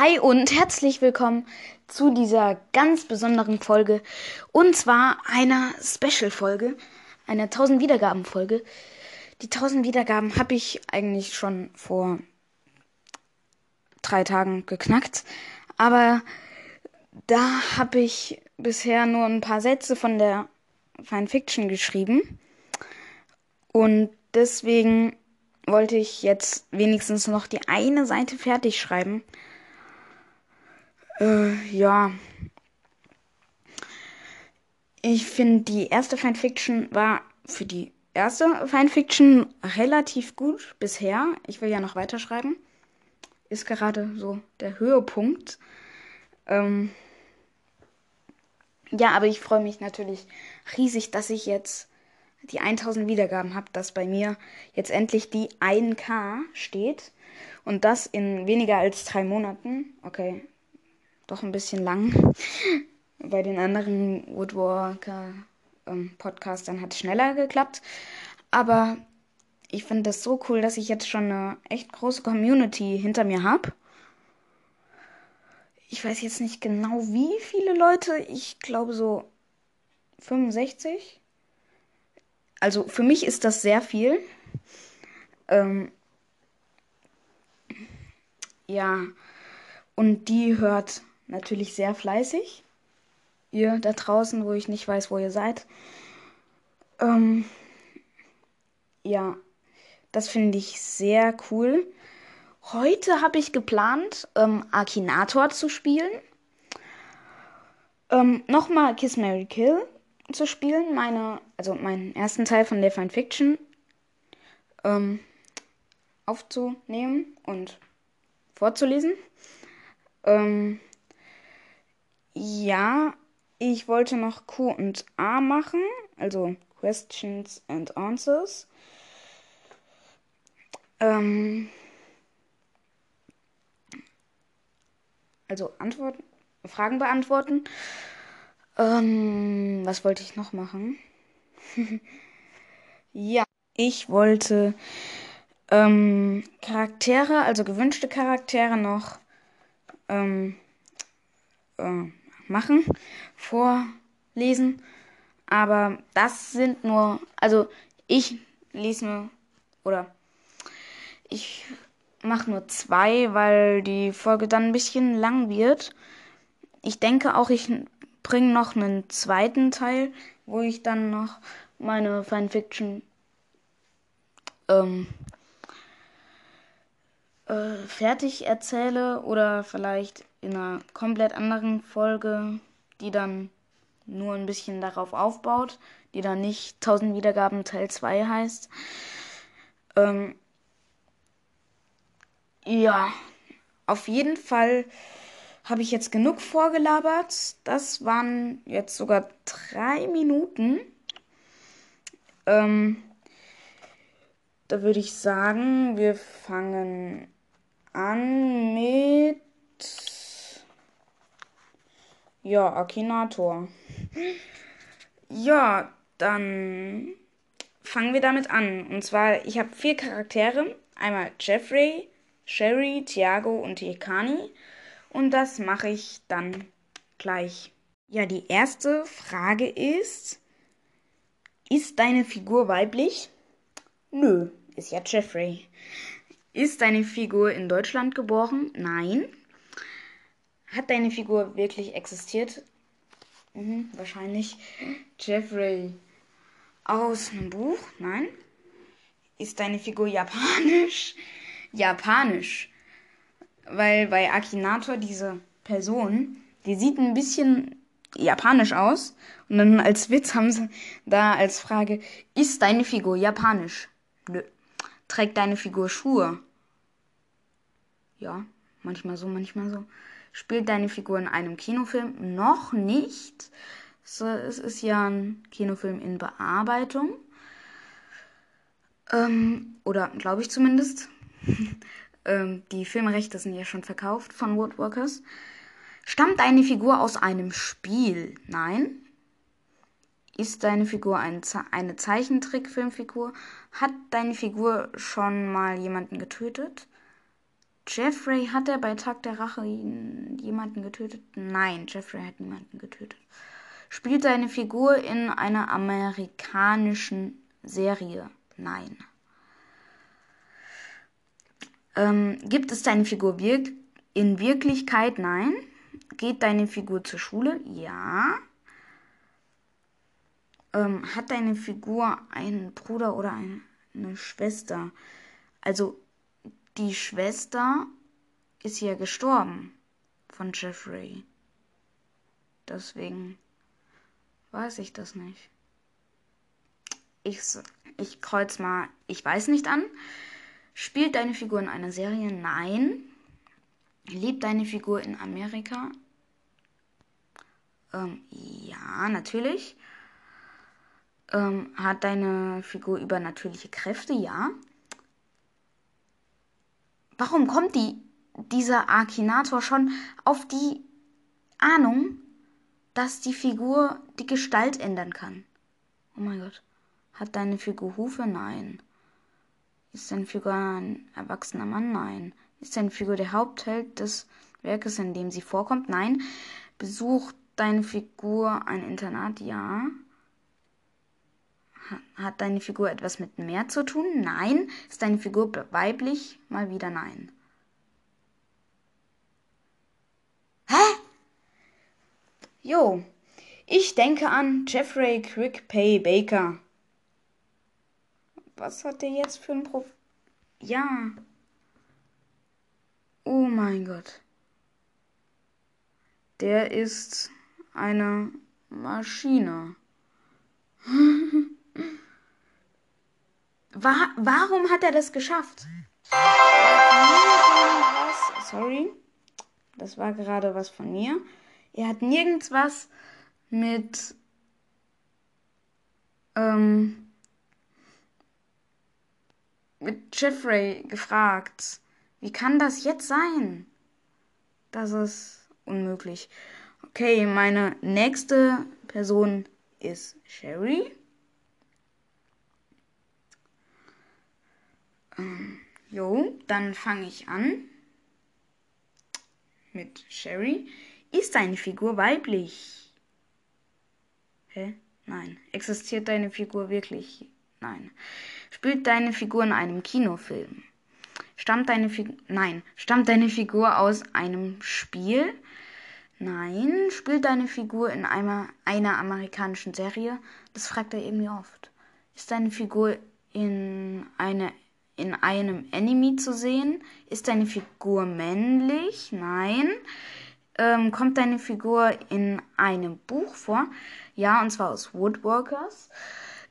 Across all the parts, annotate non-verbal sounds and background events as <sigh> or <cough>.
Hi und herzlich willkommen zu dieser ganz besonderen Folge. Und zwar einer Special-Folge, einer 1000 Wiedergaben-Folge. Die 1000 Wiedergaben habe ich eigentlich schon vor drei Tagen geknackt. Aber da habe ich bisher nur ein paar Sätze von der Fine Fiction geschrieben. Und deswegen wollte ich jetzt wenigstens noch die eine Seite fertig schreiben. Äh, ja. Ich finde, die erste Fanfiction war für die erste Fanfiction relativ gut bisher. Ich will ja noch weiterschreiben. Ist gerade so der Höhepunkt. Ähm ja, aber ich freue mich natürlich riesig, dass ich jetzt die 1000 Wiedergaben habe, dass bei mir jetzt endlich die 1K steht. Und das in weniger als drei Monaten. Okay, doch ein bisschen lang. Bei den anderen Woodwalker ähm, Podcastern hat es schneller geklappt. Aber ich finde das so cool, dass ich jetzt schon eine echt große Community hinter mir habe. Ich weiß jetzt nicht genau, wie viele Leute. Ich glaube so 65. Also für mich ist das sehr viel. Ähm, ja, und die hört natürlich sehr fleißig. Ihr da draußen, wo ich nicht weiß, wo ihr seid. Ähm, ja, das finde ich sehr cool. Heute habe ich geplant, ähm, Akinator zu spielen. Ähm, Nochmal Kiss Mary Kill zu spielen. Meine, also meinen ersten Teil von der Fine Fiction ähm, aufzunehmen und vorzulesen. Ähm, ja, ich wollte noch Q und A machen, also Questions and Answers. Ähm, also Antworten, Fragen beantworten. Ähm, was wollte ich noch machen? <laughs> ja, ich wollte ähm, Charaktere, also gewünschte Charaktere noch ähm, äh, machen, vorlesen. Aber das sind nur, also ich lese nur, oder ich mache nur zwei, weil die Folge dann ein bisschen lang wird. Ich denke auch, ich bringe noch einen zweiten Teil, wo ich dann noch meine Fanfiction ähm, äh, fertig erzähle oder vielleicht in einer komplett anderen Folge, die dann nur ein bisschen darauf aufbaut, die dann nicht 1000 Wiedergaben Teil 2 heißt. Ähm, ja, auf jeden Fall habe ich jetzt genug vorgelabert. Das waren jetzt sogar drei Minuten. Ähm, da würde ich sagen, wir fangen an mit ja, Akinator. Ja, dann fangen wir damit an. Und zwar, ich habe vier Charaktere. Einmal Jeffrey, Sherry, Thiago und Hikani. Und das mache ich dann gleich. Ja, die erste Frage ist, ist deine Figur weiblich? Nö, ist ja Jeffrey. Ist deine Figur in Deutschland geboren? Nein. Hat deine Figur wirklich existiert? Mhm, wahrscheinlich. Jeffrey. Aus einem Buch? Nein. Ist deine Figur japanisch? Japanisch. Weil bei Akinator diese Person, die sieht ein bisschen japanisch aus. Und dann als Witz haben sie da als Frage, ist deine Figur japanisch? Nö. Trägt deine Figur Schuhe? Ja, manchmal so, manchmal so. Spielt deine Figur in einem Kinofilm? Noch nicht. So, es ist ja ein Kinofilm in Bearbeitung. Ähm, oder glaube ich zumindest. <laughs> ähm, die Filmrechte sind ja schon verkauft von Woodworkers. Stammt deine Figur aus einem Spiel? Nein. Ist deine Figur ein Ze eine Zeichentrickfilmfigur? Hat deine Figur schon mal jemanden getötet? Jeffrey, hat er bei Tag der Rache jemanden getötet? Nein, Jeffrey hat niemanden getötet. Spielt seine Figur in einer amerikanischen Serie? Nein. Ähm, gibt es deine Figur wirk in Wirklichkeit? Nein. Geht deine Figur zur Schule? Ja. Ähm, hat deine Figur einen Bruder oder eine, eine Schwester? Also die Schwester ist ja gestorben von Jeffrey. Deswegen weiß ich das nicht. Ich, ich kreuz mal, ich weiß nicht an. Spielt deine Figur in einer Serie? Nein. Lebt deine Figur in Amerika? Ähm, ja, natürlich. Ähm, hat deine Figur übernatürliche Kräfte? Ja. Warum kommt die, dieser Akinator schon auf die Ahnung, dass die Figur die Gestalt ändern kann? Oh mein Gott. Hat deine Figur Hufe? Nein. Ist deine Figur ein erwachsener Mann? Nein. Ist deine Figur der Hauptheld des Werkes, in dem sie vorkommt? Nein. Besucht deine Figur ein Internat? Ja. Hat deine Figur etwas mit mehr zu tun? Nein. Ist deine Figur weiblich? Mal wieder nein. Hä? Jo. Ich denke an Jeffrey Quick Pay Baker. Was hat der jetzt für ein Prof... Ja. Oh mein Gott. Der ist eine Maschine. <laughs> War, warum hat er das geschafft? Sorry, das war gerade was von mir. Er hat nirgends was mit ähm, mit Jeffrey gefragt. Wie kann das jetzt sein? Das ist unmöglich. Okay, meine nächste Person ist Sherry. Ähm, jo, dann fange ich an mit Sherry. Ist deine Figur weiblich? Hä? Nein. Existiert deine Figur wirklich? Nein. Spielt deine Figur in einem Kinofilm? Stammt deine Figur. Nein. Stammt deine Figur aus einem Spiel? Nein. Spielt deine Figur in einer, einer amerikanischen Serie? Das fragt er irgendwie oft. Ist deine Figur in eine in einem Anime zu sehen? Ist deine Figur männlich? Nein. Ähm, kommt deine Figur in einem Buch vor? Ja, und zwar aus Woodwalkers.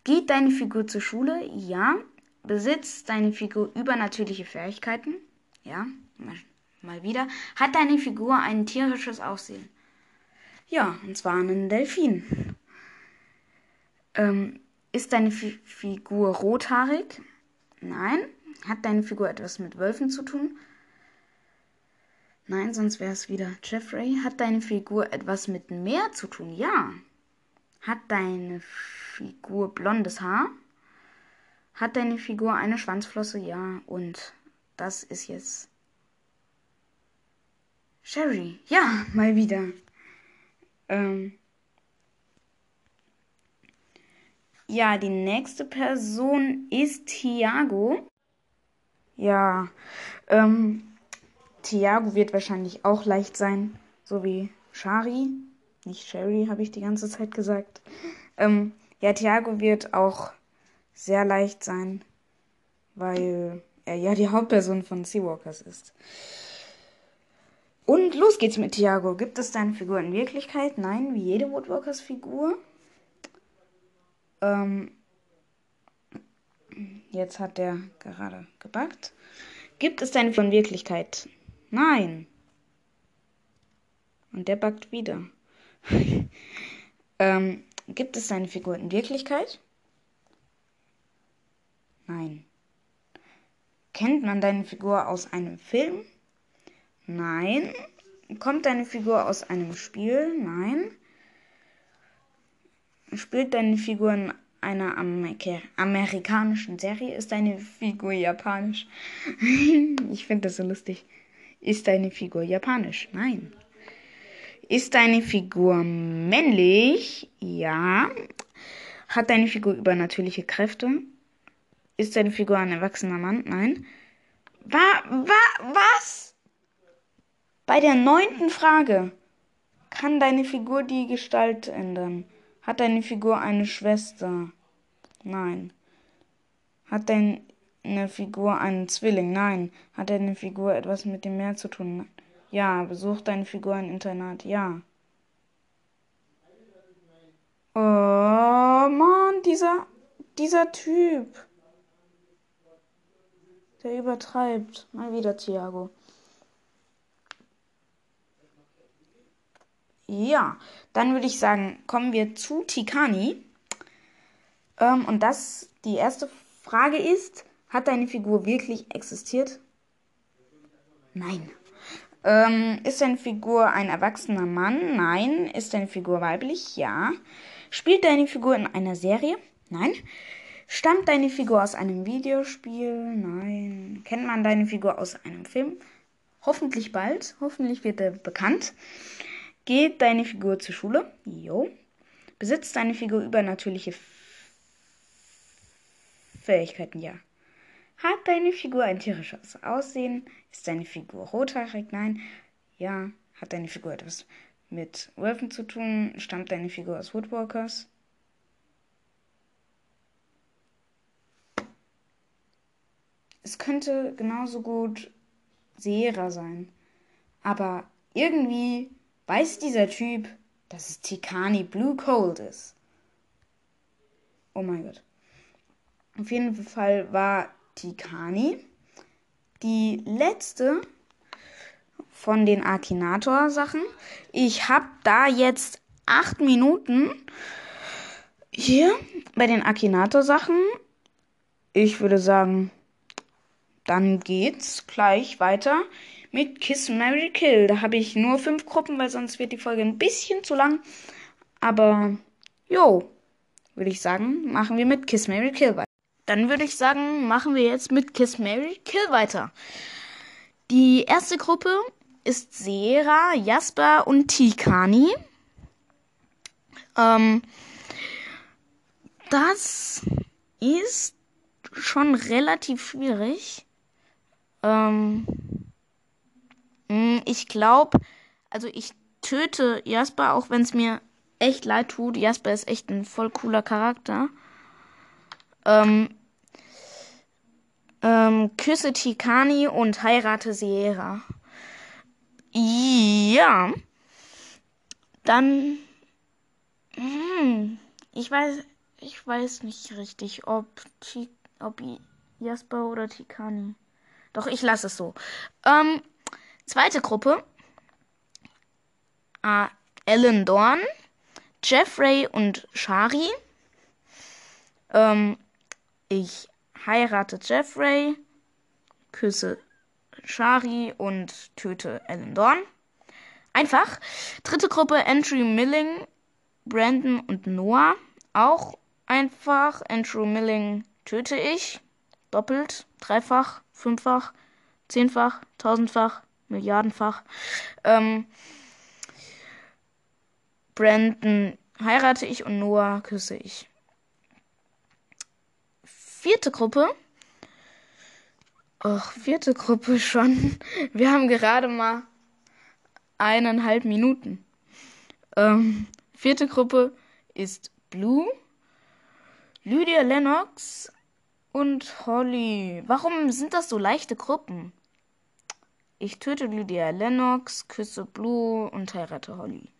Geht deine Figur zur Schule? Ja. Besitzt deine Figur übernatürliche Fähigkeiten? Ja, mal, mal wieder. Hat deine Figur ein tierisches Aussehen? Ja, und zwar einen Delfin. Ähm, ist deine Fi Figur rothaarig? Nein. Hat deine Figur etwas mit Wölfen zu tun? Nein, sonst wäre es wieder Jeffrey. Hat deine Figur etwas mit Meer zu tun? Ja. Hat deine Figur blondes Haar? Hat deine Figur eine Schwanzflosse? Ja. Und das ist jetzt Sherry. Ja, <laughs> mal wieder. Ähm ja, die nächste Person ist Thiago. Ja, ähm, Thiago wird wahrscheinlich auch leicht sein, so wie Shari. Nicht Sherry, habe ich die ganze Zeit gesagt. Ähm, ja, Thiago wird auch sehr leicht sein, weil er ja die Hauptperson von Seawalkers ist. Und los geht's mit Thiago. Gibt es deine Figur in Wirklichkeit? Nein, wie jede Woodwalkers Figur. Ähm, Jetzt hat der gerade gebackt. Gibt es Figur in Wirklichkeit? Nein. Und der backt wieder. <laughs> ähm, gibt es deine Figur in Wirklichkeit? Nein. Kennt man deine Figur aus einem Film? Nein. Kommt deine Figur aus einem Spiel? Nein. Spielt deine Figur in einer Amer amerikanischen Serie ist deine Figur japanisch. <laughs> ich finde das so lustig. Ist deine Figur japanisch? Nein. Ist deine Figur männlich? Ja. Hat deine Figur übernatürliche Kräfte? Ist deine Figur ein erwachsener Mann? Nein. Wa, wa, was? Bei der neunten Frage. Kann deine Figur die Gestalt ändern? Hat deine Figur eine Schwester? Nein. Hat deine Figur einen Zwilling? Nein. Hat deine Figur etwas mit dem Meer zu tun? Ja. Besucht deine Figur ein Internat? Ja. Oh Mann, dieser, dieser Typ. Der übertreibt. Mal wieder Thiago. Ja, dann würde ich sagen, kommen wir zu Tikani. Ähm, und das, die erste Frage ist, hat deine Figur wirklich existiert? Nein. Ähm, ist deine Figur ein erwachsener Mann? Nein. Ist deine Figur weiblich? Ja. Spielt deine Figur in einer Serie? Nein. Stammt deine Figur aus einem Videospiel? Nein. Kennt man deine Figur aus einem Film? Hoffentlich bald. Hoffentlich wird er bekannt. Geht deine Figur zur Schule? Jo. Besitzt deine Figur übernatürliche Fähigkeiten? Ja. Hat deine Figur ein tierisches Aussehen? Ist deine Figur rothaarig? Nein. Ja. Hat deine Figur etwas mit Wölfen zu tun? Stammt deine Figur aus Woodwalkers? Es könnte genauso gut Sierra sein. Aber irgendwie weiß dieser Typ, dass es Tikani Blue Cold ist. Oh mein Gott. Auf jeden Fall war Tikani die letzte von den Akinator-Sachen. Ich habe da jetzt acht Minuten hier bei den Akinator-Sachen. Ich würde sagen, dann geht's gleich weiter mit Kiss Mary Kill. Da habe ich nur fünf Gruppen, weil sonst wird die Folge ein bisschen zu lang. Aber, jo, würde ich sagen, machen wir mit Kiss Mary Kill weiter. Dann würde ich sagen, machen wir jetzt mit Kiss Mary Kill weiter. Die erste Gruppe ist Sera, Jasper und Tikani. Ähm, das ist schon relativ schwierig. Ähm, hm, ich glaube, also ich töte Jasper, auch wenn es mir echt leid tut. Jasper ist echt ein voll cooler Charakter. Ähm, ähm, küsse Tikani und heirate Sierra. Ja. Dann. Hm, ich weiß. Ich weiß nicht richtig, ob, ob Jasper oder Tikani. Doch, ich lasse es so. Ähm, Zweite Gruppe. Äh, Ellen Dorn, Jeffrey und Shari. Ähm, ich heirate Jeffrey, küsse Shari und töte Ellen Dorn. Einfach. Dritte Gruppe Andrew Milling, Brandon und Noah. Auch einfach. Andrew Milling töte ich. Doppelt, dreifach, fünffach, zehnfach, tausendfach, Milliardenfach. Ähm, Brandon heirate ich und Noah küsse ich. Vierte Gruppe. Och, vierte Gruppe schon. Wir haben gerade mal eineinhalb Minuten. Ähm, vierte Gruppe ist Blue, Lydia Lennox und Holly. Warum sind das so leichte Gruppen? Ich töte Lydia Lennox, küsse Blue und heirate Holly.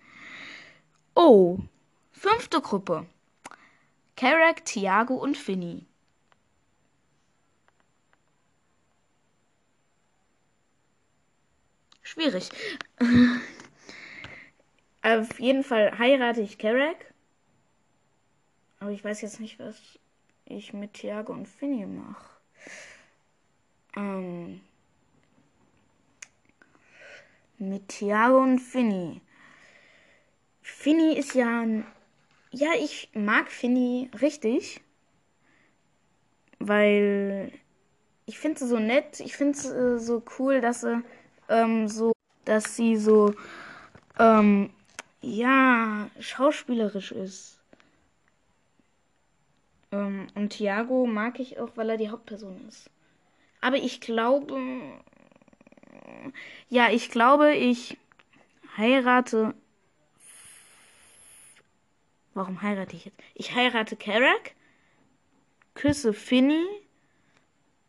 Oh, fünfte Gruppe. Carrack, Thiago und Finny. Schwierig. <laughs> Auf jeden Fall heirate ich Carrack. Aber ich weiß jetzt nicht, was ich mit Thiago und Finny mache. Ähm mit Thiago und Finny. Finny ist ja ein. Ja, ich mag Finny richtig. Weil ich finde sie so nett. Ich finde es äh, so cool, dass sie ähm, so, dass sie so, ähm, ja, schauspielerisch ist. Ähm, und Thiago mag ich auch, weil er die Hauptperson ist. Aber ich glaube, ja, ich glaube, ich heirate. Warum heirate ich jetzt? Ich heirate Karak, küsse Finny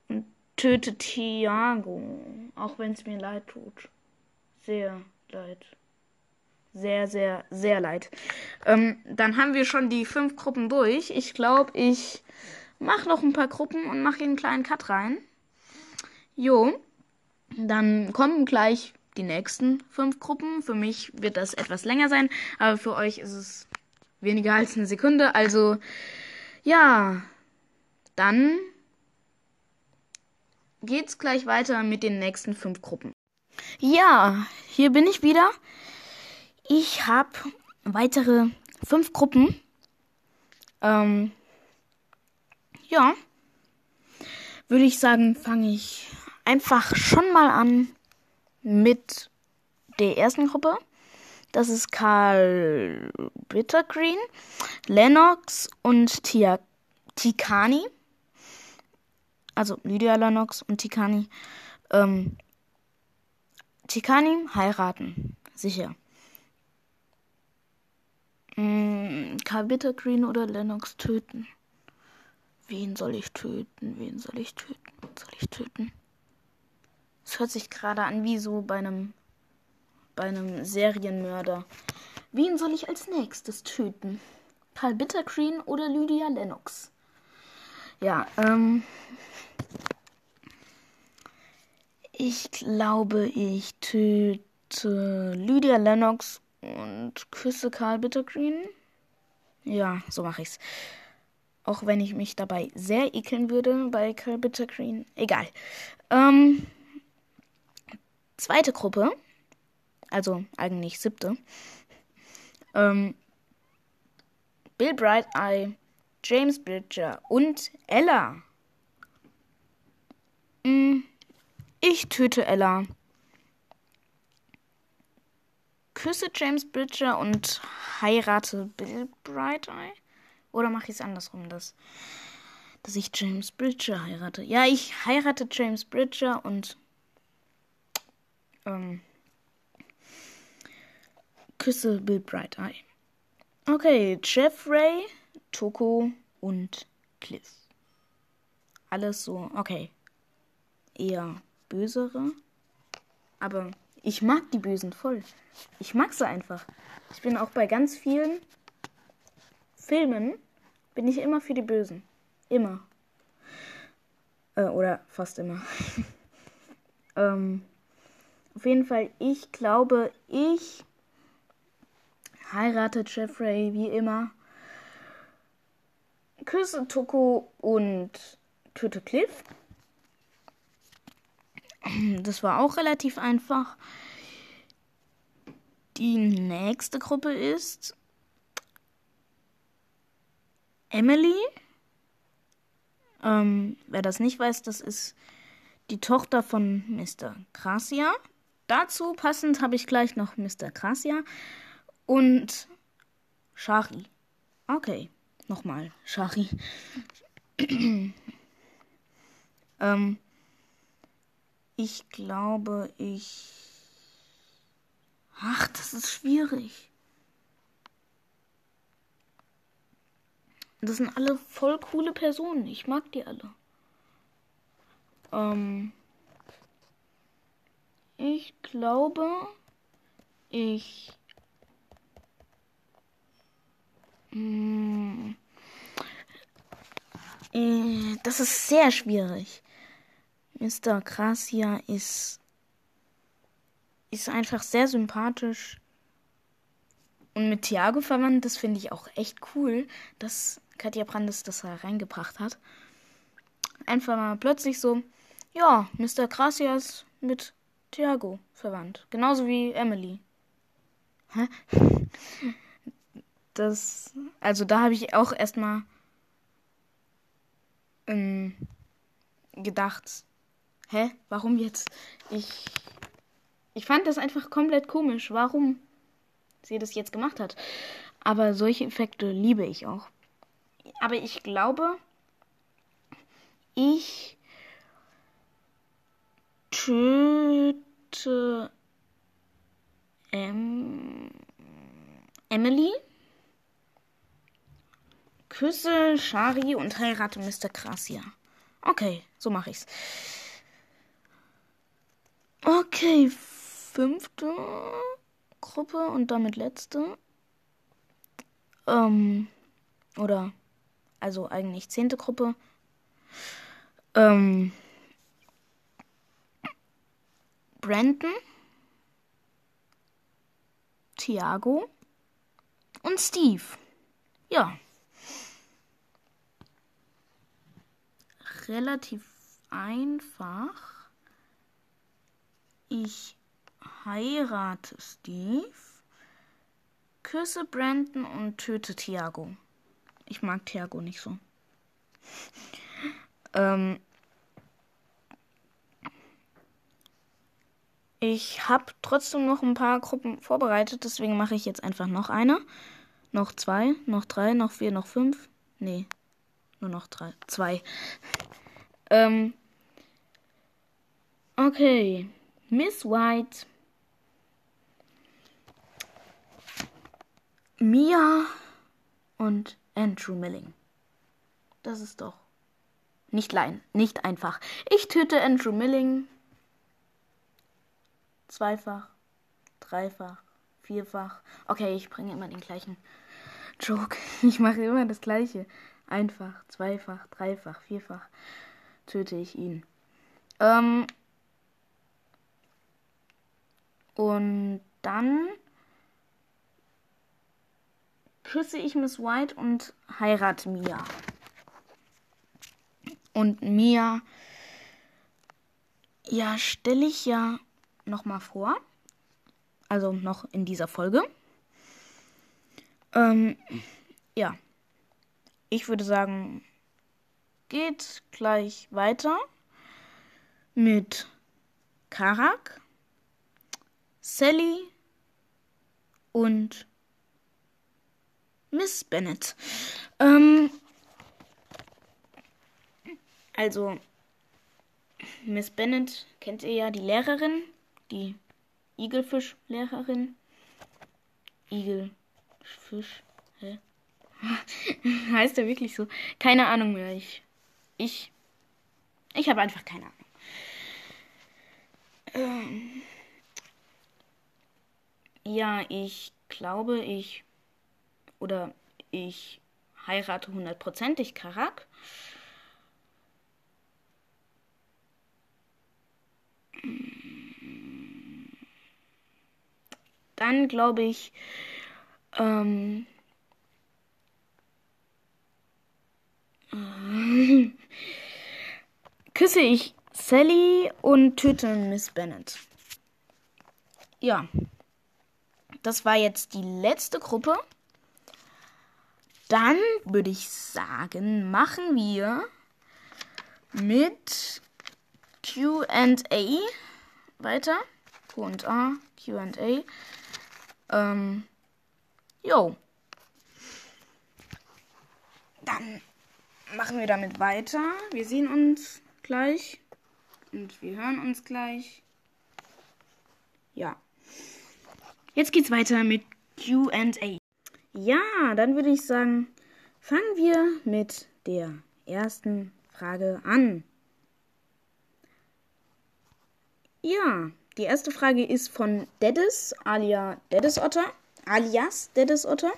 und töte Thiago. Auch wenn es mir leid tut. Sehr leid. Sehr, sehr, sehr leid. Ähm, dann haben wir schon die fünf Gruppen durch. Ich glaube, ich mache noch ein paar Gruppen und mache einen kleinen Cut rein. Jo. Dann kommen gleich die nächsten fünf Gruppen. Für mich wird das etwas länger sein, aber für euch ist es weniger als eine Sekunde. Also, ja, dann geht's gleich weiter mit den nächsten fünf Gruppen. Ja, hier bin ich wieder. Ich habe weitere fünf Gruppen. Ähm, ja, würde ich sagen, fange ich einfach schon mal an mit der ersten Gruppe. Das ist Karl Bittergreen, Lennox und Tia Tikani. Also Lydia Lennox und Tikani. Ähm, Tikani heiraten. Sicher. Hm, Karl Bittergreen oder Lennox töten. Wen soll ich töten? Wen soll ich töten? Wen soll ich töten? Es hört sich gerade an wie so bei einem bei einem Serienmörder. Wen soll ich als nächstes töten? Karl Bittergreen oder Lydia Lennox? Ja, ähm. Ich glaube, ich töte Lydia Lennox und küsse Karl Bittergreen. Ja, so mache ich's. Auch wenn ich mich dabei sehr ekeln würde bei Karl Bittergreen. Egal. Ähm, zweite Gruppe, also eigentlich siebte, ähm, Bill Bright Eye, James Bridger und Ella. Hm, ich töte Ella. Küsse James Bridger und heirate Bill Bright Eye? Oder mache ich es andersrum, dass, dass ich James Bridger heirate? Ja, ich heirate James Bridger und ähm, küsse Bill Bright Eye. Okay, Jeffrey, Toko und Cliff. Alles so, okay. Eher bösere. Aber ich mag die Bösen voll. Ich mag sie einfach. Ich bin auch bei ganz vielen Filmen, bin ich immer für die Bösen. Immer. Äh, oder fast immer. <laughs> ähm, auf jeden Fall, ich glaube, ich heirate Jeffrey wie immer. Küsse Toko und töte Cliff. Das war auch relativ einfach. Die nächste Gruppe ist Emily. Ähm, wer das nicht weiß, das ist die Tochter von Mr. Gracia. Dazu passend habe ich gleich noch Mr. Gracia und Shari. Okay, nochmal Shari. <clears throat> ähm, ich glaube, ich. Ach, das ist schwierig. Das sind alle voll coole Personen. Ich mag die alle. Ähm. Ich glaube, ich. Hm, äh, das ist sehr schwierig. Mr. Gracia ist, ist einfach sehr sympathisch. Und mit Thiago verwandt, das finde ich auch echt cool, dass Katja Brandes das da reingebracht hat. Einfach mal plötzlich so, ja, Mr. Gracia ist mit Thiago verwandt. Genauso wie Emily. Hä? <laughs> Das, also da habe ich auch erstmal ähm, gedacht, hä, warum jetzt? Ich Ich fand das einfach komplett komisch, warum sie das jetzt gemacht hat. Aber solche Effekte liebe ich auch. Aber ich glaube, ich töte ähm, Emily, küsse Shari und heirate Mr. Krasia. Okay, so mache ich's. Okay, fünfte Gruppe und damit letzte. Ähm, oder, also eigentlich zehnte Gruppe. Ähm, Brandon, Thiago und Steve. Ja. Relativ einfach. Ich heirate Steve, küsse Brandon und töte Thiago. Ich mag Thiago nicht so. ähm, ich habe trotzdem noch ein paar Gruppen vorbereitet, deswegen mache ich jetzt einfach noch eine. Noch zwei, noch drei, noch vier, noch fünf. Nee, nur noch drei. Zwei. ähm, okay. Miss White Mia und Andrew Milling. Das ist doch nicht lein, nicht einfach. Ich töte Andrew Milling. Zweifach, dreifach, vierfach. Okay, ich bringe immer den gleichen Joke. <laughs> Ich mache immer das gleiche. Einfach, zweifach, dreifach, vierfach töte ich ihn. Ähm und dann küsse ich Miss White und heirate Mia. Und Mia, ja, stelle ich ja noch mal vor. Also noch in dieser Folge. Ähm, ja. Ich würde sagen, geht gleich weiter mit Karak, Sally und Miss Bennet. Ähm, also, Miss Bennet kennt ihr ja, die Lehrerin, die Igelfisch-Lehrerin. Igelfisch, hä? <laughs> heißt er wirklich so? Keine Ahnung mehr. Ich, ich, ich habe einfach keine Ahnung. Ähm, ja, ich glaube, ich oder ich heirate hundertprozentig Karak. Dann glaube ich, ähm, <laughs> küsse ich Sally und töte Miss Bennet. Ja, das war jetzt die letzte Gruppe. Dann würde ich sagen, machen wir mit QA weiter. QA, QA. Ähm, jo. Dann machen wir damit weiter. Wir sehen uns gleich. Und wir hören uns gleich. Ja. Jetzt geht's weiter mit QA. Ja, dann würde ich sagen, fangen wir mit der ersten Frage an. Ja, die erste Frage ist von Deddes, alias Deddes Otter, alias Deddes Otter.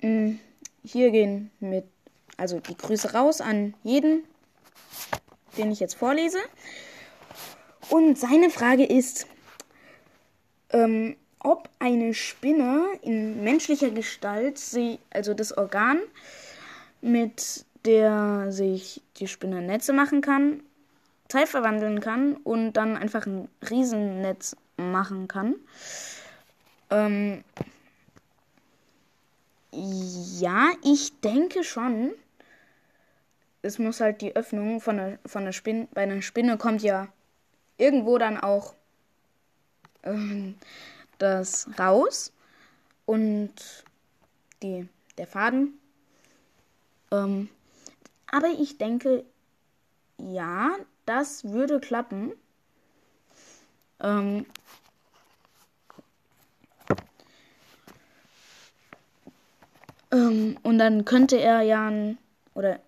Hm, hier gehen mit, also die Grüße raus an jeden, den ich jetzt vorlese. Und seine Frage ist, ähm, ob eine Spinne in menschlicher Gestalt, sie, also das Organ, mit der sich die Spinne Netze machen kann, Zeit verwandeln kann und dann einfach ein Riesennetz machen kann. Ähm, ja, ich denke schon. Es muss halt die Öffnung von der, von der Spinne, bei einer Spinne kommt ja irgendwo dann auch ähm, das raus und die, der Faden. Ähm, aber ich denke, ja, das würde klappen. Ähm, ähm, und dann könnte er ja ein, oder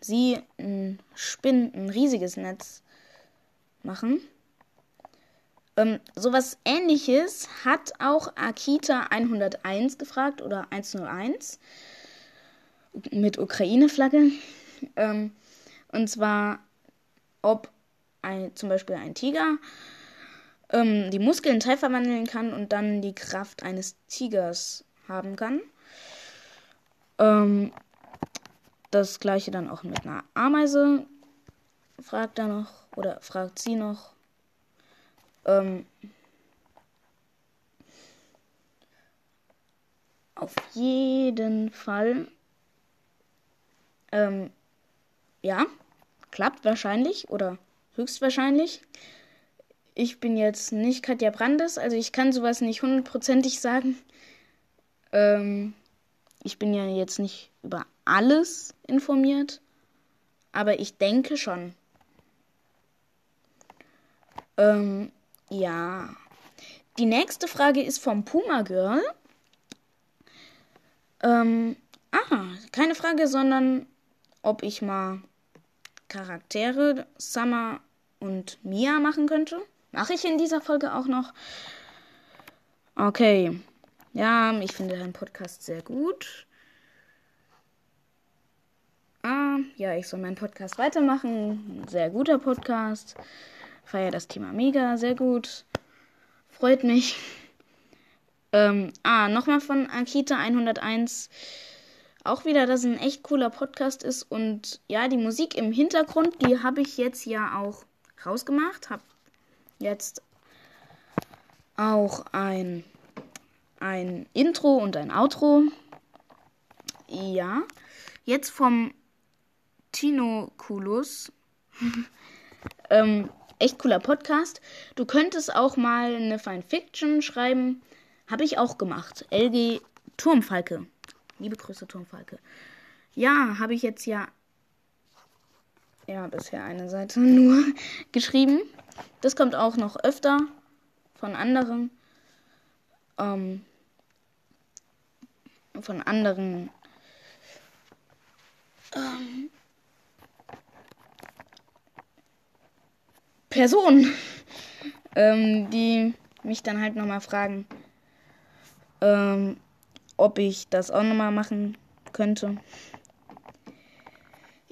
sie ein Spinn, ein riesiges Netz machen. Ähm, sowas ähnliches hat auch Akita 101 gefragt oder 101 mit Ukraine-Flagge. Ähm, und zwar, ob ein, zum Beispiel ein Tiger ähm, die Muskeln in Teil verwandeln kann und dann die Kraft eines Tigers haben kann. Ähm, das gleiche dann auch mit einer Ameise. Fragt er noch oder fragt sie noch. Ähm, auf jeden Fall. Ähm, ja, klappt wahrscheinlich oder höchstwahrscheinlich. Ich bin jetzt nicht Katja Brandes, also ich kann sowas nicht hundertprozentig sagen. Ähm, ich bin ja jetzt nicht über alles informiert, aber ich denke schon. Ähm, ja. Die nächste Frage ist vom Puma Girl. Ähm, ah, keine Frage, sondern ob ich mal Charaktere Summer und Mia machen könnte. Mache ich in dieser Folge auch noch. Okay. Ja, ich finde deinen Podcast sehr gut. Ah, ja, ich soll meinen Podcast weitermachen. Ein sehr guter Podcast. Feier das Thema mega, sehr gut. Freut mich. <laughs> Ähm, ah, nochmal von Akita 101. Auch wieder, dass es ein echt cooler Podcast ist. Und ja, die Musik im Hintergrund, die habe ich jetzt ja auch rausgemacht. Hab jetzt auch ein, ein Intro und ein Outro. Ja. Jetzt vom Tino Kulus. <laughs> ähm, echt cooler Podcast. Du könntest auch mal eine Fine Fiction schreiben. Habe ich auch gemacht. LG Turmfalke. Liebe Grüße, Turmfalke. Ja, habe ich jetzt ja. Ja, bisher eine Seite <laughs> nur geschrieben. Das kommt auch noch öfter von anderen. Ähm, von anderen. Ähm, Personen, <laughs> ähm, die mich dann halt nochmal fragen, ähm, ob ich das auch nochmal machen könnte.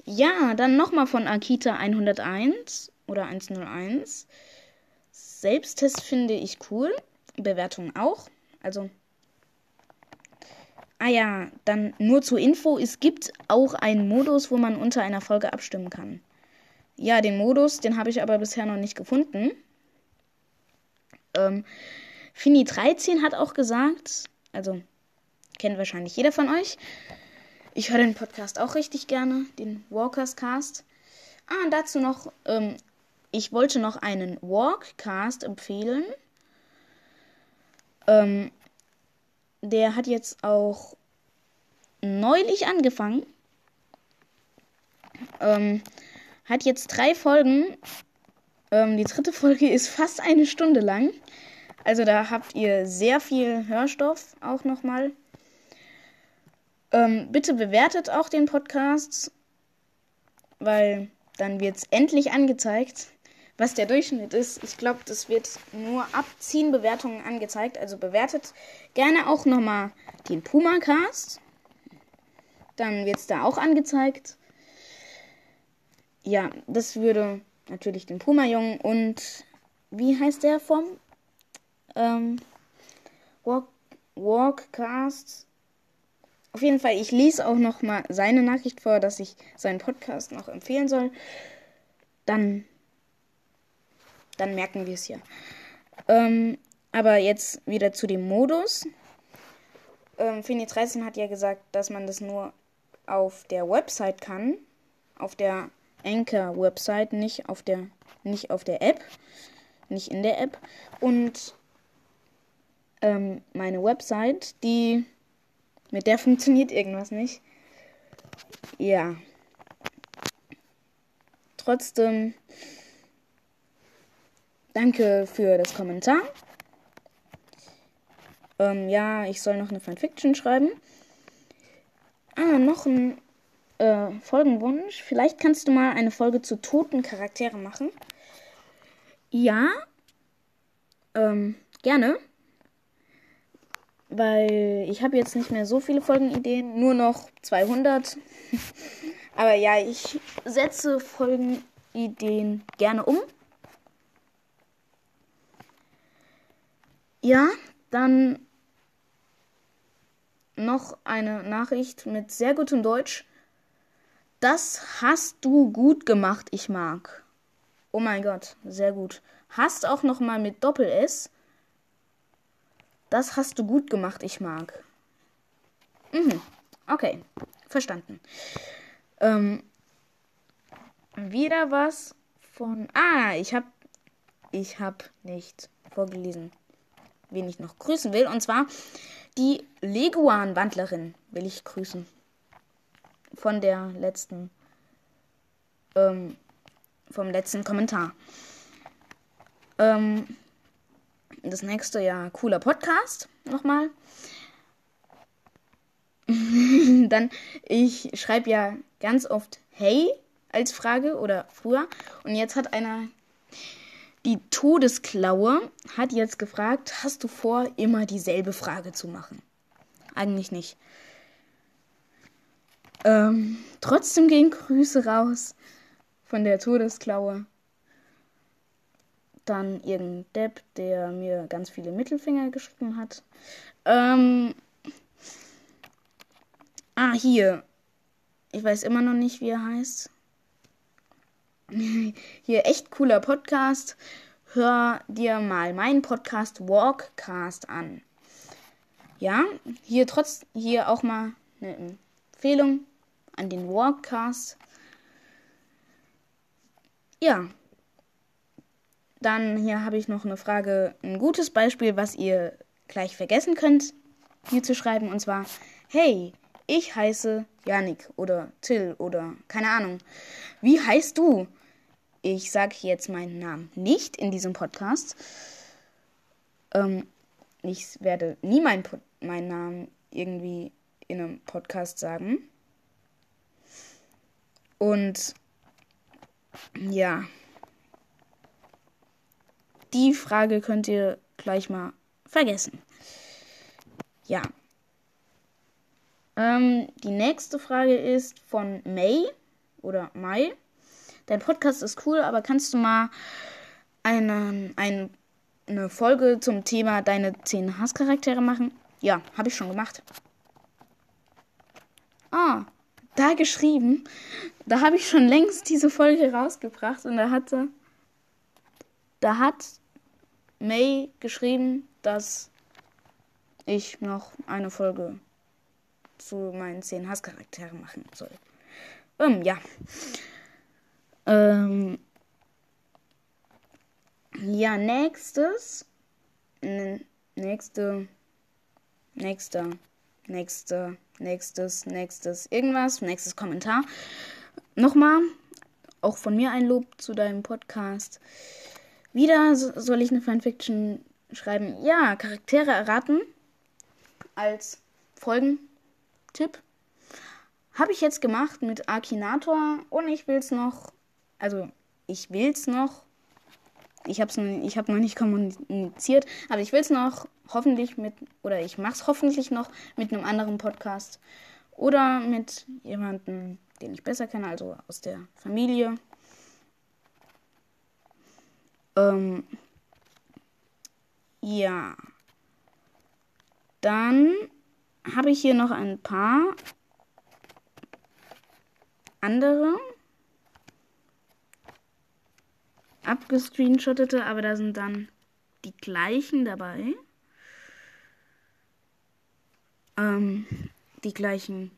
Ja, dann nochmal von Akita 101 oder 101. Selbsttest finde ich cool. Bewertung auch. Also. Ah ja, dann nur zur Info. Es gibt auch einen Modus, wo man unter einer Folge abstimmen kann. Ja, den Modus, den habe ich aber bisher noch nicht gefunden. Ähm, Fini13 hat auch gesagt, also kennt wahrscheinlich jeder von euch. Ich höre den Podcast auch richtig gerne, den Walkers Cast. Ah, und dazu noch, ähm, ich wollte noch einen Walkcast empfehlen. Ähm, der hat jetzt auch neulich angefangen. Ähm, hat jetzt drei Folgen. Ähm, die dritte Folge ist fast eine Stunde lang. Also da habt ihr sehr viel Hörstoff auch nochmal. Ähm, bitte bewertet auch den Podcast, weil dann wird es endlich angezeigt, was der Durchschnitt ist. Ich glaube, das wird nur ab 10 Bewertungen angezeigt. Also bewertet gerne auch nochmal den Puma-Cast. Dann wird es da auch angezeigt ja, das würde natürlich den Puma-Jungen und wie heißt der vom ähm, Walk, Walkcast? Auf jeden Fall, ich lese auch noch mal seine Nachricht vor, dass ich seinen Podcast noch empfehlen soll. Dann, dann merken wir es ja. Ähm, aber jetzt wieder zu dem Modus. Ähm, Fini 13 hat ja gesagt, dass man das nur auf der Website kann. Auf der Anchor-Website, nicht auf der, nicht auf der App, nicht in der App. Und ähm, meine Website, die mit der funktioniert irgendwas nicht. Ja. Trotzdem danke für das Kommentar. Ähm, ja, ich soll noch eine Fanfiction schreiben. Ah, noch ein äh, Folgenwunsch. Vielleicht kannst du mal eine Folge zu toten Charakteren machen. Ja. Ähm, gerne. Weil ich habe jetzt nicht mehr so viele Folgenideen, nur noch 200. <laughs> Aber ja, ich setze Folgenideen gerne um. Ja, dann noch eine Nachricht mit sehr gutem Deutsch. Das hast du gut gemacht, ich mag. Oh mein Gott, sehr gut. Hast auch noch mal mit Doppel S. Das hast du gut gemacht, ich mag. Mhm. Okay, verstanden. Ähm, wieder was von. Ah, ich hab. Ich hab nicht vorgelesen, wen ich noch grüßen will. Und zwar die Leguan-Wandlerin will ich grüßen. Von der letzten. Ähm, vom letzten Kommentar. Ähm, das nächste, ja, cooler Podcast. Nochmal. <laughs> Dann, ich schreibe ja ganz oft Hey als Frage oder früher. Und jetzt hat einer die Todesklaue hat jetzt gefragt, hast du vor, immer dieselbe Frage zu machen? Eigentlich nicht. Ähm, trotzdem gehen Grüße raus von der Todesklaue. Dann irgendein Depp, der mir ganz viele Mittelfinger geschrieben hat. Ähm, ah, hier. Ich weiß immer noch nicht, wie er heißt. <laughs> Hier echt cooler Podcast. Hör dir mal meinen Podcast Walkcast an. Ja, hier trotz hier auch mal eine Empfehlung an den Walkcast. Ja. Dann hier habe ich noch eine Frage, ein gutes Beispiel, was ihr gleich vergessen könnt, hier zu schreiben. Und zwar, hey, ich heiße Janik oder Till oder keine Ahnung. Wie heißt du? Ich sage jetzt meinen Namen nicht in diesem Podcast. Ähm, ich werde nie mein, meinen Namen irgendwie in einem Podcast sagen. Und ja. Die Frage könnt ihr gleich mal vergessen. Ja. Ähm, die nächste Frage ist von May oder Mai. Dein Podcast ist cool, aber kannst du mal eine, eine, eine Folge zum Thema deine 10 Hasscharaktere machen? Ja, habe ich schon gemacht. Ah, da geschrieben. Da habe ich schon längst diese Folge rausgebracht und da hatte. Da hat May geschrieben, dass ich noch eine Folge zu meinen zehn Hasscharakteren machen soll. Ähm, ja. Ähm, ja, nächstes. Nächste. Nächster. Nächste. Nächstes. Nächstes. Irgendwas. Nächstes Kommentar. Nochmal. Auch von mir ein Lob zu deinem Podcast. Wieder soll ich eine Fanfiction schreiben. Ja, Charaktere erraten. Als Folgentipp. Habe ich jetzt gemacht mit Akinator und ich will es noch, also ich will es noch, ich habe ich hab noch nicht kommuniziert, aber ich will es noch hoffentlich mit, oder ich mache es hoffentlich noch mit einem anderen Podcast oder mit jemandem, den ich besser kenne, also aus der Familie. Ähm, ja. Dann habe ich hier noch ein paar andere abgescreenshottete, aber da sind dann die gleichen dabei. Ähm, die gleichen.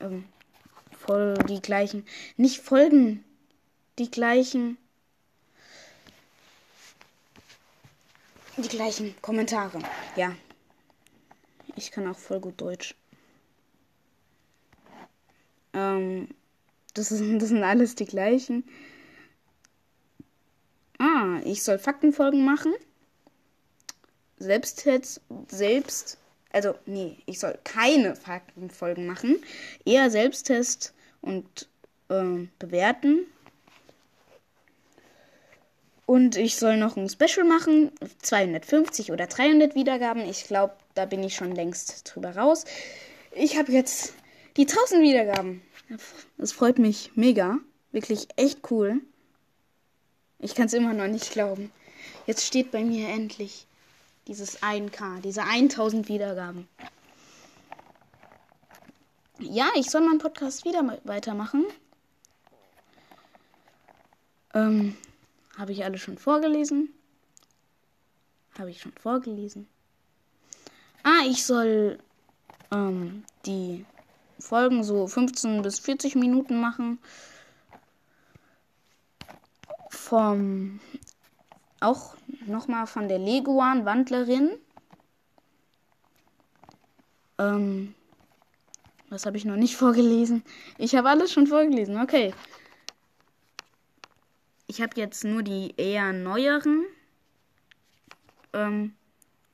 Ähm, voll die gleichen. Nicht Folgen. Die gleichen. Die gleichen Kommentare. Ja. Ich kann auch voll gut Deutsch. Ähm, das, ist, das sind alles die gleichen. Ah, ich soll Faktenfolgen machen. Selbst jetzt, selbst, also nee, ich soll keine Faktenfolgen machen. Eher Selbsttest und äh, bewerten. Und ich soll noch ein Special machen. 250 oder 300 Wiedergaben. Ich glaube, da bin ich schon längst drüber raus. Ich habe jetzt die 1000 Wiedergaben. Das freut mich mega. Wirklich echt cool. Ich kann es immer noch nicht glauben. Jetzt steht bei mir endlich dieses 1K, diese 1000 Wiedergaben. Ja, ich soll meinen Podcast wieder weitermachen. Ähm, habe ich alle schon vorgelesen? Habe ich schon vorgelesen? Ah, ich soll ähm, die Folgen so 15 bis 40 Minuten machen. Vom auch nochmal von der Leguan Wandlerin. Ähm, was habe ich noch nicht <laughs> vorgelesen? Ich habe alles schon vorgelesen. Okay. Ich habe jetzt nur die eher neueren ähm,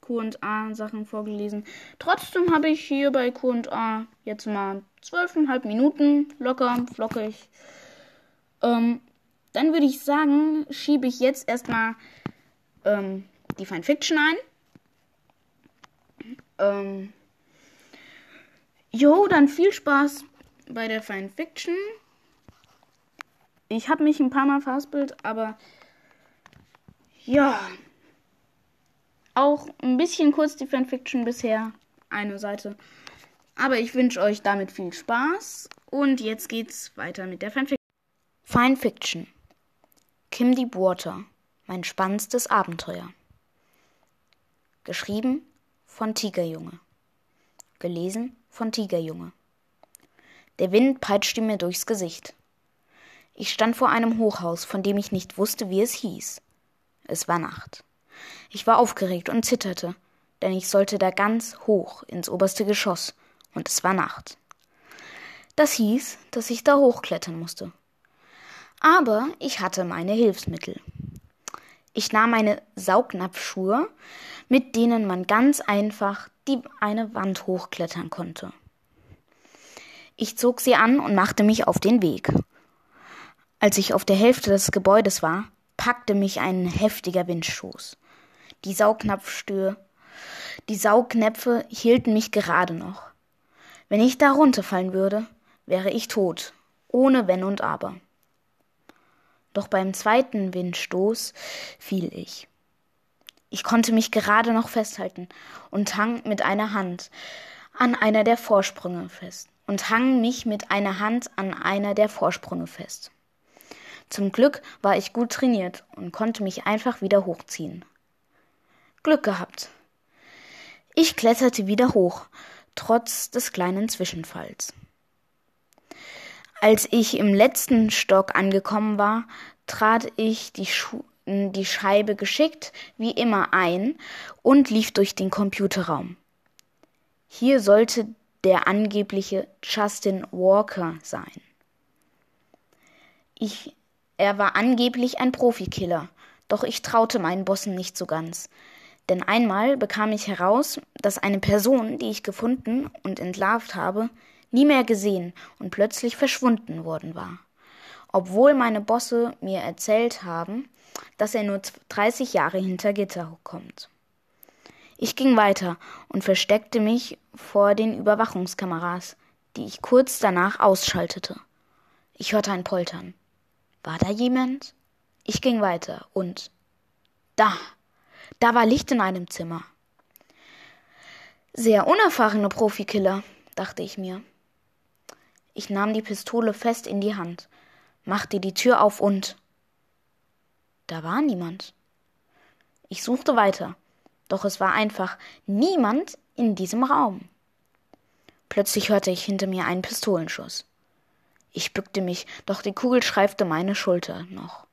QA-Sachen vorgelesen. Trotzdem habe ich hier bei QA jetzt mal zwölfeinhalb Minuten locker, flockig. Ähm, dann würde ich sagen, schiebe ich jetzt erstmal ähm, die Fanfiction ein. Ähm, jo, dann viel Spaß bei der Fanfiction. Ich habe mich ein paar Mal verhaspelt, aber ja, auch ein bisschen kurz die Fanfiction bisher. Eine Seite. Aber ich wünsche euch damit viel Spaß. Und jetzt geht's weiter mit der Fanfiction. Fanfiction. Kim Deep Water. Mein spannendstes Abenteuer. Geschrieben von Tigerjunge. Gelesen von Tigerjunge. Der Wind peitschte mir durchs Gesicht. Ich stand vor einem Hochhaus, von dem ich nicht wusste, wie es hieß. Es war Nacht. Ich war aufgeregt und zitterte, denn ich sollte da ganz hoch ins oberste Geschoss, und es war Nacht. Das hieß, dass ich da hochklettern musste. Aber ich hatte meine Hilfsmittel. Ich nahm meine Saugnapfschuhe, mit denen man ganz einfach die eine Wand hochklettern konnte. Ich zog sie an und machte mich auf den Weg. Als ich auf der Hälfte des Gebäudes war, packte mich ein heftiger Windstoß. Die Saugnapfstür, die Saugnäpfe hielten mich gerade noch. Wenn ich da runterfallen würde, wäre ich tot, ohne Wenn und Aber. Doch beim zweiten Windstoß fiel ich. Ich konnte mich gerade noch festhalten und hang mit einer Hand an einer der Vorsprünge fest und hang mich mit einer Hand an einer der Vorsprünge fest. Zum Glück war ich gut trainiert und konnte mich einfach wieder hochziehen. Glück gehabt. Ich kletterte wieder hoch, trotz des kleinen Zwischenfalls. Als ich im letzten Stock angekommen war, trat ich die, Schu die Scheibe geschickt wie immer ein und lief durch den Computerraum. Hier sollte der angebliche Justin Walker sein. Ich, er war angeblich ein Profikiller, doch ich traute meinen Bossen nicht so ganz. Denn einmal bekam ich heraus, dass eine Person, die ich gefunden und entlarvt habe, nie mehr gesehen und plötzlich verschwunden worden war. Obwohl meine Bosse mir erzählt haben, dass er nur 30 Jahre hinter Gitter kommt. Ich ging weiter und versteckte mich vor den Überwachungskameras, die ich kurz danach ausschaltete. Ich hörte ein Poltern. War da jemand? Ich ging weiter und da da war Licht in einem Zimmer. Sehr unerfahrene Profikiller, dachte ich mir. Ich nahm die Pistole fest in die Hand, machte die Tür auf und da war niemand. Ich suchte weiter, doch es war einfach niemand in diesem Raum. Plötzlich hörte ich hinter mir einen Pistolenschuss. Ich bückte mich, doch die Kugel streifte meine Schulter noch.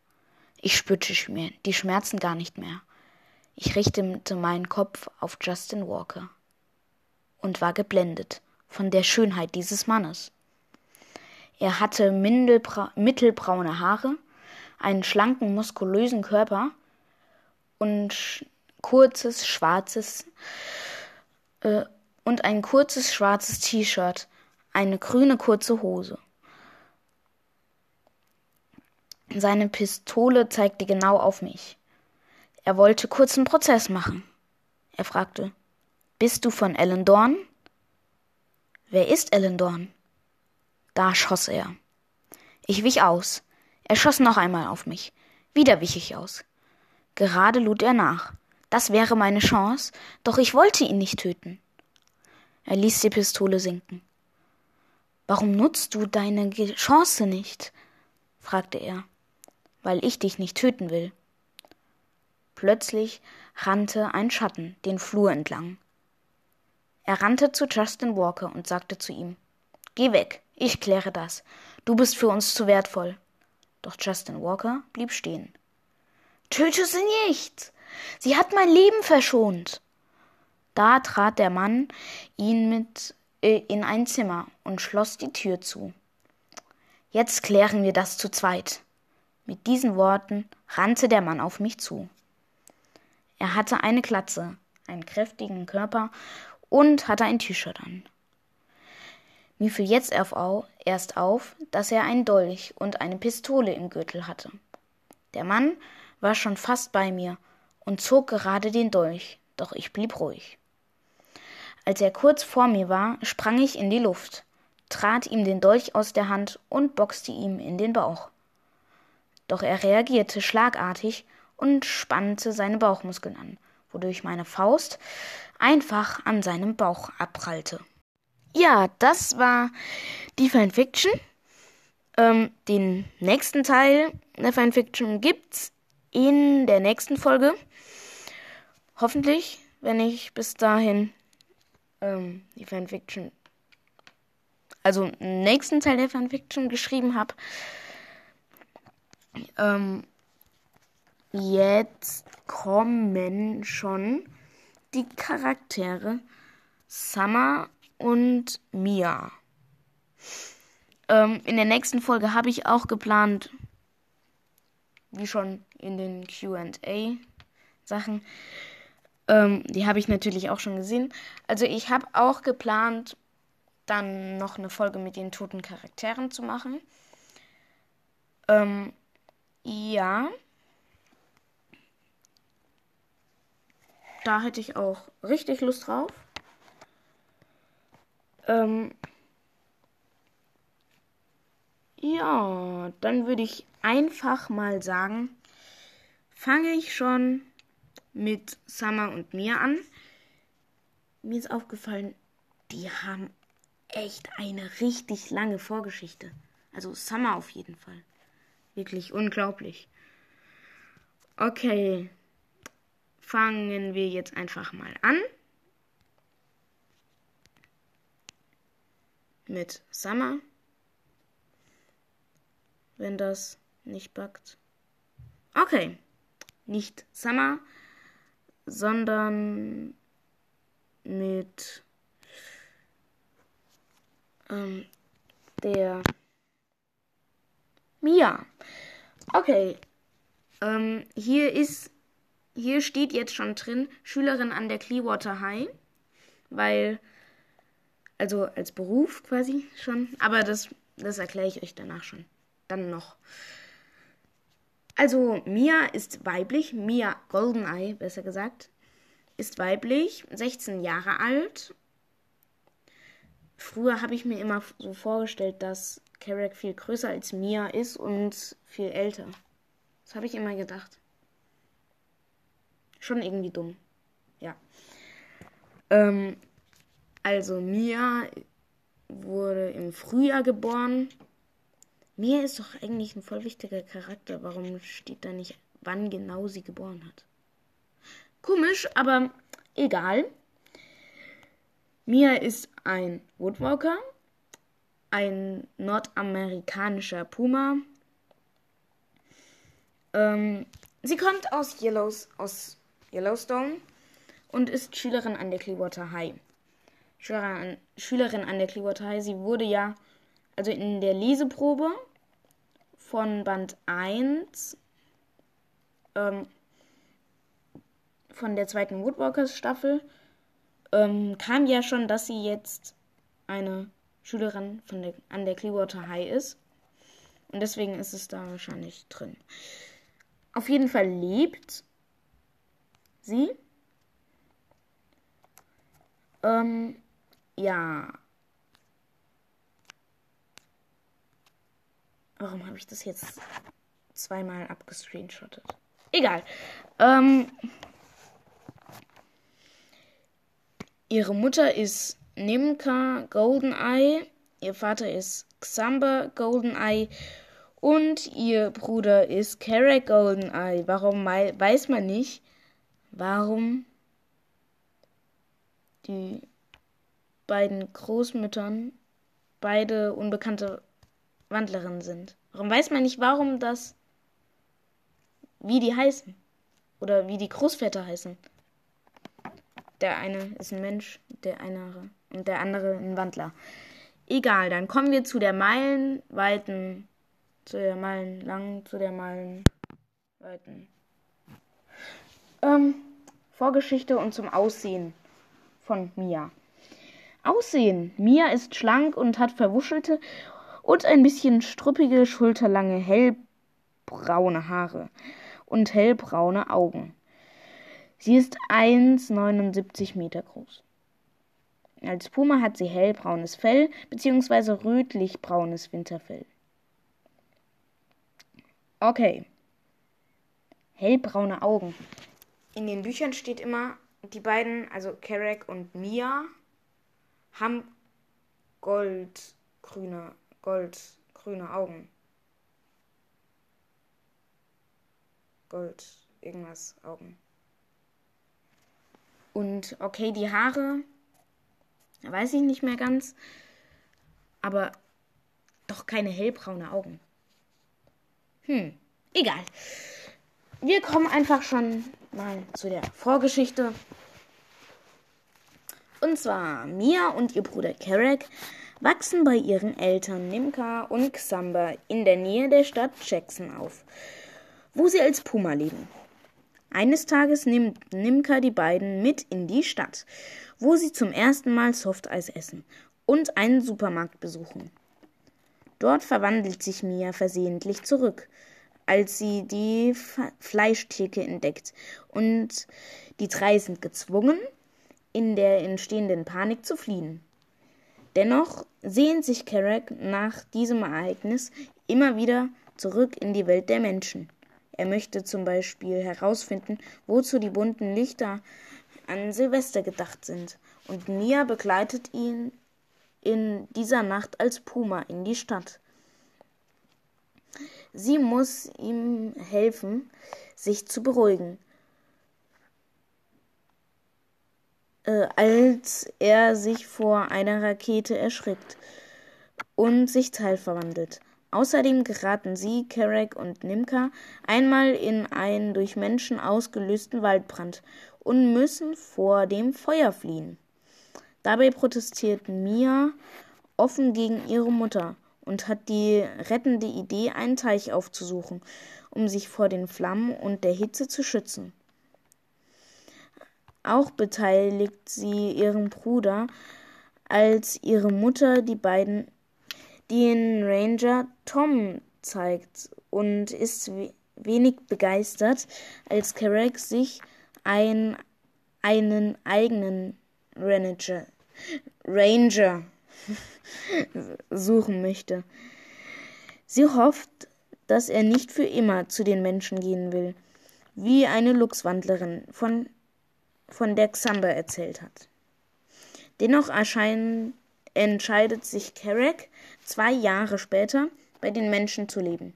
Ich spürte die Schmerzen gar nicht mehr. Ich richtete meinen Kopf auf Justin Walker und war geblendet von der Schönheit dieses Mannes. Er hatte mittelbraune Haare, einen schlanken, muskulösen Körper und kurzes schwarzes äh, und ein kurzes schwarzes T-Shirt, eine grüne kurze Hose. Seine Pistole zeigte genau auf mich. Er wollte kurzen Prozess machen. Er fragte, Bist du von Ellen Dorn? Wer ist Ellen Dorn? Da schoss er. Ich wich aus. Er schoss noch einmal auf mich. Wieder wich ich aus. Gerade lud er nach. Das wäre meine Chance, doch ich wollte ihn nicht töten. Er ließ die Pistole sinken. Warum nutzt du deine Chance nicht? fragte er. Weil ich dich nicht töten will. Plötzlich rannte ein Schatten den Flur entlang. Er rannte zu Justin Walker und sagte zu ihm Geh weg, ich kläre das. Du bist für uns zu wertvoll. Doch Justin Walker blieb stehen. Töte sie nicht. Sie hat mein Leben verschont. Da trat der Mann ihn mit äh, in ein Zimmer und schloss die Tür zu. Jetzt klären wir das zu zweit. Mit diesen Worten rannte der Mann auf mich zu. Er hatte eine Glatze, einen kräftigen Körper und hatte ein T-Shirt an. Mir fiel jetzt erst auf, dass er einen Dolch und eine Pistole im Gürtel hatte. Der Mann war schon fast bei mir und zog gerade den Dolch, doch ich blieb ruhig. Als er kurz vor mir war, sprang ich in die Luft, trat ihm den Dolch aus der Hand und boxte ihm in den Bauch. Doch er reagierte schlagartig und spannte seine Bauchmuskeln an, wodurch meine Faust einfach an seinem Bauch abprallte. Ja, das war die Fanfiction. Ähm, den nächsten Teil der Fanfiction gibt's in der nächsten Folge. Hoffentlich, wenn ich bis dahin ähm, die Fanfiction, also nächsten Teil der Fanfiction geschrieben habe. Ähm, jetzt kommen schon die Charaktere Summer und Mia. Ähm, in der nächsten Folge habe ich auch geplant, wie schon in den QA-Sachen, ähm, die habe ich natürlich auch schon gesehen. Also ich habe auch geplant, dann noch eine Folge mit den toten Charakteren zu machen. Ähm, ja. Da hätte ich auch richtig Lust drauf. Ähm, ja, dann würde ich einfach mal sagen, fange ich schon mit Summer und mir an. Mir ist aufgefallen, die haben echt eine richtig lange Vorgeschichte. Also Summer auf jeden Fall. Wirklich unglaublich. Okay, fangen wir jetzt einfach mal an. Mit Summer. Wenn das nicht backt. Okay, nicht Summer, sondern mit ähm, der Mia. Okay. Ähm, hier ist, hier steht jetzt schon drin, Schülerin an der Clearwater High, weil, also als Beruf quasi schon, aber das, das erkläre ich euch danach schon. Dann noch. Also Mia ist weiblich, Mia Goldeneye besser gesagt, ist weiblich, 16 Jahre alt. Früher habe ich mir immer so vorgestellt, dass Carrack viel größer als Mia ist und viel älter. Das habe ich immer gedacht. Schon irgendwie dumm. Ja. Ähm, also Mia wurde im Frühjahr geboren. Mia ist doch eigentlich ein voll wichtiger Charakter. Warum steht da nicht, wann genau sie geboren hat? Komisch, aber egal. Mia ist ein Woodwalker ein nordamerikanischer Puma. Ähm, sie kommt aus Yellows, aus Yellowstone und ist Schülerin an der Clearwater High. Schülerin, Schülerin an der Clearwater High. Sie wurde ja, also in der Leseprobe von Band 1 ähm, von der zweiten Woodwalkers Staffel ähm, kam ja schon, dass sie jetzt eine Schülerin von der, an der Clearwater High ist. Und deswegen ist es da wahrscheinlich drin. Auf jeden Fall lebt sie. Ähm, ja. Warum habe ich das jetzt zweimal abgescreenshottet? Egal. Ähm, ihre Mutter ist Nimka Goldeneye. Ihr Vater ist Xamba Goldeneye. Und ihr Bruder ist Carrack Goldeneye. Warum weiß man nicht, warum die beiden Großmüttern beide unbekannte Wandlerinnen sind. Warum weiß man nicht, warum das, wie die heißen oder wie die Großväter heißen. Der eine ist ein Mensch, der andere und der andere ein Wandler. Egal, dann kommen wir zu der meilenweiten, zu der meilenlangen, zu der meilenweiten ähm, Vorgeschichte und zum Aussehen von Mia. Aussehen. Mia ist schlank und hat verwuschelte und ein bisschen struppige, schulterlange, hellbraune Haare und hellbraune Augen. Sie ist 1,79 Meter groß. Als Puma hat sie hellbraunes Fell bzw. rötlich-braunes Winterfell. Okay. Hellbraune Augen. In den Büchern steht immer, die beiden, also Kerek und Mia, haben goldgrüne, goldgrüne Augen. Gold, irgendwas Augen. Und okay, die Haare, weiß ich nicht mehr ganz, aber doch keine hellbraune Augen. Hm, egal. Wir kommen einfach schon mal zu der Vorgeschichte. Und zwar Mia und ihr Bruder Kerek wachsen bei ihren Eltern Nimka und Xamba in der Nähe der Stadt Jackson auf, wo sie als Puma leben. Eines Tages nimmt Nimka die beiden mit in die Stadt, wo sie zum ersten Mal Softeis essen und einen Supermarkt besuchen. Dort verwandelt sich Mia versehentlich zurück, als sie die Fleischtheke entdeckt, und die drei sind gezwungen, in der entstehenden Panik zu fliehen. Dennoch sehnt sich Carrack nach diesem Ereignis immer wieder zurück in die Welt der Menschen. Er möchte zum Beispiel herausfinden, wozu die bunten Lichter an Silvester gedacht sind, und Mia begleitet ihn in dieser Nacht als Puma in die Stadt. Sie muss ihm helfen, sich zu beruhigen. äh, als er sich vor einer Rakete erschrickt und sich teilverwandelt. Außerdem geraten sie, Kerek und Nimka, einmal in einen durch Menschen ausgelösten Waldbrand und müssen vor dem Feuer fliehen. Dabei protestiert Mia offen gegen ihre Mutter und hat die rettende Idee, einen Teich aufzusuchen, um sich vor den Flammen und der Hitze zu schützen. Auch beteiligt sie ihren Bruder, als ihre Mutter die beiden den Ranger Tom zeigt und ist wenig begeistert, als Carrack sich ein, einen eigenen Ranger, Ranger <laughs> suchen möchte. Sie hofft, dass er nicht für immer zu den Menschen gehen will, wie eine Luchswandlerin von von der Xamba erzählt hat. Dennoch erscheinen, entscheidet sich Carrack zwei Jahre später bei den Menschen zu leben.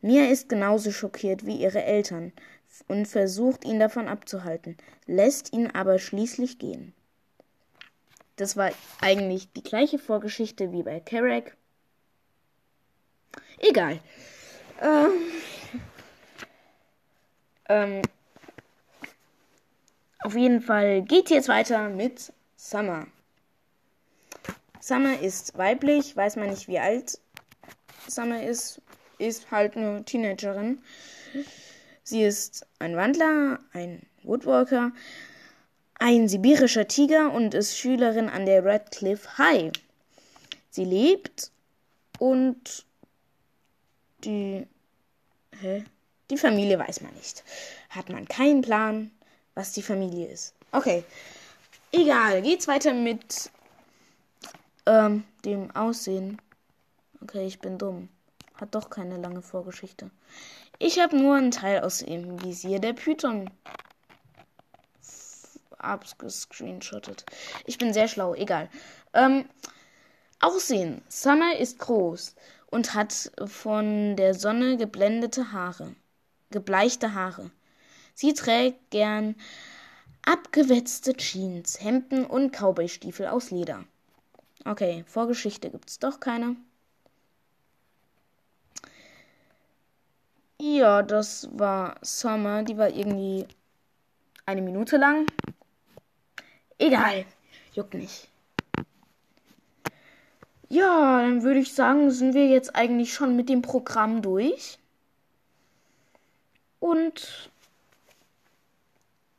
Mia ist genauso schockiert wie ihre Eltern und versucht ihn davon abzuhalten, lässt ihn aber schließlich gehen. Das war eigentlich die gleiche Vorgeschichte wie bei Carrack. Egal. Ähm, ähm, Auf jeden Fall geht jetzt weiter mit Summer. Summer ist weiblich, weiß man nicht wie alt Summer ist, ist halt eine Teenagerin. Sie ist ein Wandler, ein Woodwalker, ein sibirischer Tiger und ist Schülerin an der Radcliffe High. Sie lebt und die. Hä? Die Familie weiß man nicht. Hat man keinen Plan, was die Familie ist. Okay. Egal. Geht's weiter mit ähm, dem Aussehen. Okay, ich bin dumm. Hat doch keine lange Vorgeschichte. Ich habe nur einen Teil aus dem Visier der Python abgescreenshottet. Ich bin sehr schlau, egal. Ähm, Aussehen. Summer ist groß und hat von der Sonne geblendete Haare, gebleichte Haare. Sie trägt gern abgewetzte Jeans, Hemden und Cowboystiefel aus Leder. Okay, Vorgeschichte gibt's doch keine. Ja, das war Summer. Die war irgendwie eine Minute lang. Egal. Juckt nicht. Ja, dann würde ich sagen, sind wir jetzt eigentlich schon mit dem Programm durch. Und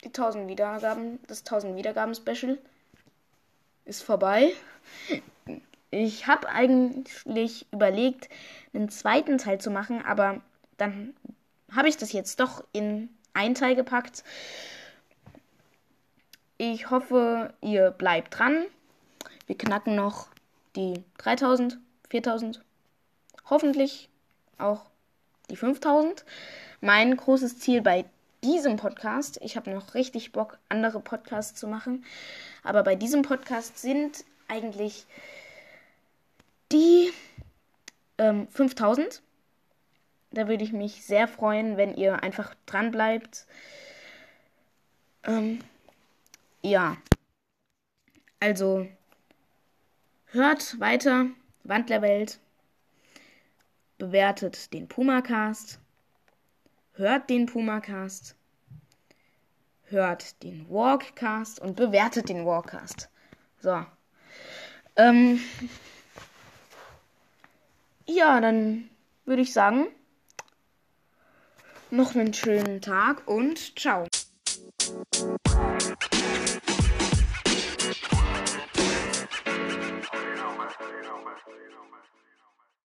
die 1000 Wiedergaben, das 1000 Wiedergaben Special ist vorbei. Ich habe eigentlich überlegt, einen zweiten Teil zu machen, aber dann habe ich das jetzt doch in einen Teil gepackt. Ich hoffe, ihr bleibt dran. Wir knacken noch die 3000, 4000, hoffentlich auch die 5000. Mein großes Ziel bei diesem Podcast, ich habe noch richtig Bock, andere Podcasts zu machen, aber bei diesem Podcast sind eigentlich die ähm, 5000. Da würde ich mich sehr freuen, wenn ihr einfach dran bleibt. Ähm, ja. Also, hört weiter Wandlerwelt. Bewertet den Pumacast. Hört den Pumacast. Hört den Walkcast und bewertet den Walkcast. So. Ähm, ja, dann würde ich sagen, noch einen schönen Tag und ciao.